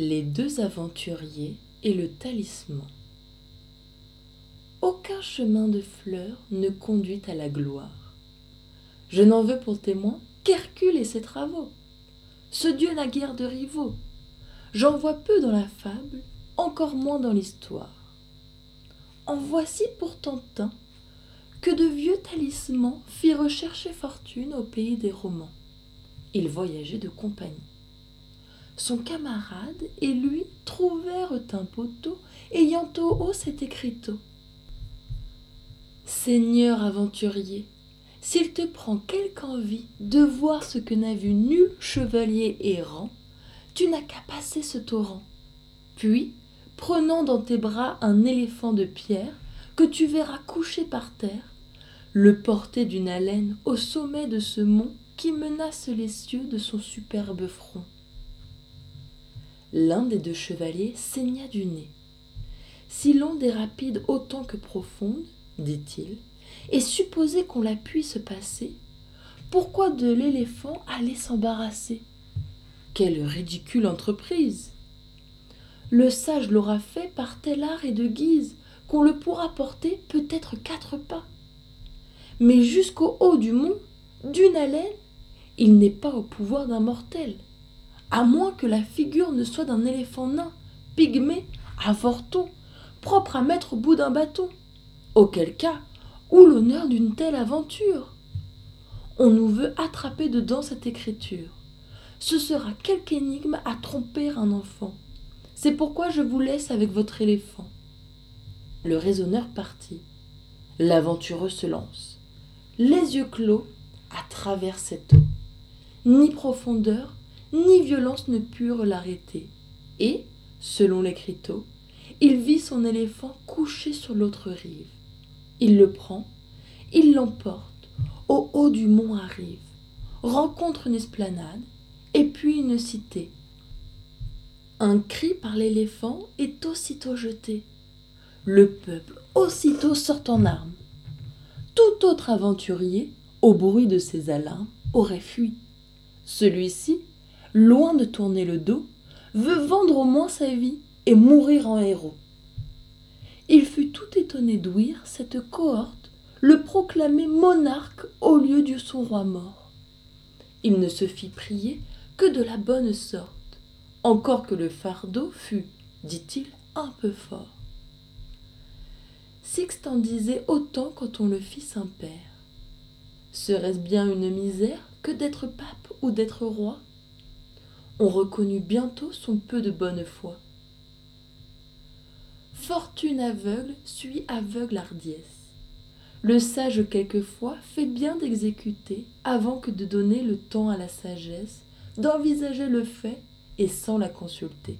Les deux aventuriers et le talisman. Aucun chemin de fleurs ne conduit à la gloire. Je n'en veux pour témoin qu'Hercule et ses travaux. Ce dieu n'a guère de rivaux. J'en vois peu dans la fable, encore moins dans l'histoire. En voici pourtant un que de vieux talismans fit rechercher fortune au pays des romans. Il voyageait de compagnie son camarade et lui trouvèrent un poteau ayant au haut cet écriteau. Seigneur aventurier s'il te prend quelque envie de voir ce que n'a vu nul chevalier errant tu n'as qu'à passer ce torrent. Puis prenant dans tes bras un éléphant de pierre que tu verras couché par terre le porter d'une haleine au sommet de ce mont qui menace les cieux de son superbe front l'un des deux chevaliers saigna du nez. Si l'onde est rapide autant que profonde dit-il et supposez qu'on la puisse passer pourquoi de l'éléphant aller s'embarrasser? Quelle ridicule entreprise! Le sage l'aura fait par tel art et de guise qu'on le pourra porter peut-être quatre pas. Mais jusqu'au haut du mont d'une haleine il n'est pas au pouvoir d'un mortel à moins que la figure ne soit d'un éléphant nain pygmée avorton propre à mettre au bout d'un bâton. Auquel cas où l'honneur d'une telle aventure? On nous veut attraper dedans cette écriture. Ce sera quelque énigme à tromper un enfant. C'est pourquoi je vous laisse avec votre éléphant. Le raisonneur partit. L'aventureux se lance. Les yeux clos à travers cette eau. Ni profondeur ni violence ne purent l'arrêter. Et selon l'écriteau il vit son éléphant couché sur l'autre rive. Il le prend il l'emporte. Au haut du mont arrive rencontre une esplanade et puis une cité. Un cri par l'éléphant est aussitôt jeté. Le peuple aussitôt sort en armes. Tout autre aventurier au bruit de ses alarmes aurait fui. Celui-ci loin de tourner le dos, veut vendre au moins sa vie et mourir en héros. Il fut tout étonné d'ouïr cette cohorte le proclamer monarque au lieu de son roi mort. Il ne se fit prier que de la bonne sorte, encore que le fardeau fût, dit-il, un peu fort. Sixte en disait autant quand on le fit Saint-Père. Serait-ce bien une misère que d'être pape ou d'être roi? On reconnut bientôt son peu de bonne foi. Fortune aveugle suit aveugle hardiesse. Le sage quelquefois fait bien d'exécuter avant que de donner le temps à la sagesse d'envisager le fait et sans la consulter.